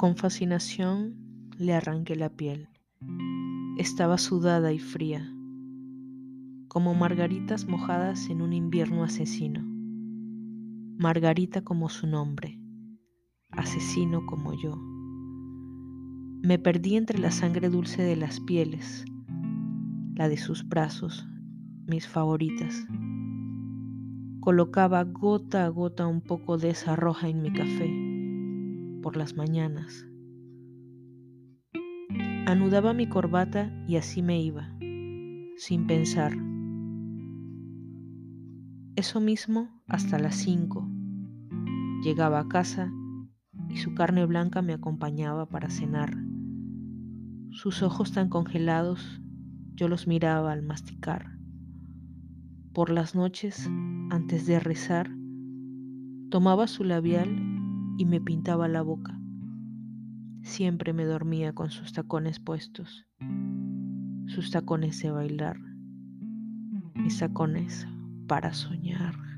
Con fascinación le arranqué la piel. Estaba sudada y fría, como margaritas mojadas en un invierno asesino. Margarita como su nombre, asesino como yo. Me perdí entre la sangre dulce de las pieles, la de sus brazos, mis favoritas. Colocaba gota a gota un poco de esa roja en mi café por las mañanas. Anudaba mi corbata y así me iba, sin pensar. Eso mismo hasta las cinco. Llegaba a casa y su carne blanca me acompañaba para cenar. Sus ojos tan congelados, yo los miraba al masticar. Por las noches, antes de rezar, tomaba su labial y me pintaba la boca. Siempre me dormía con sus tacones puestos, sus tacones de bailar, mis tacones para soñar.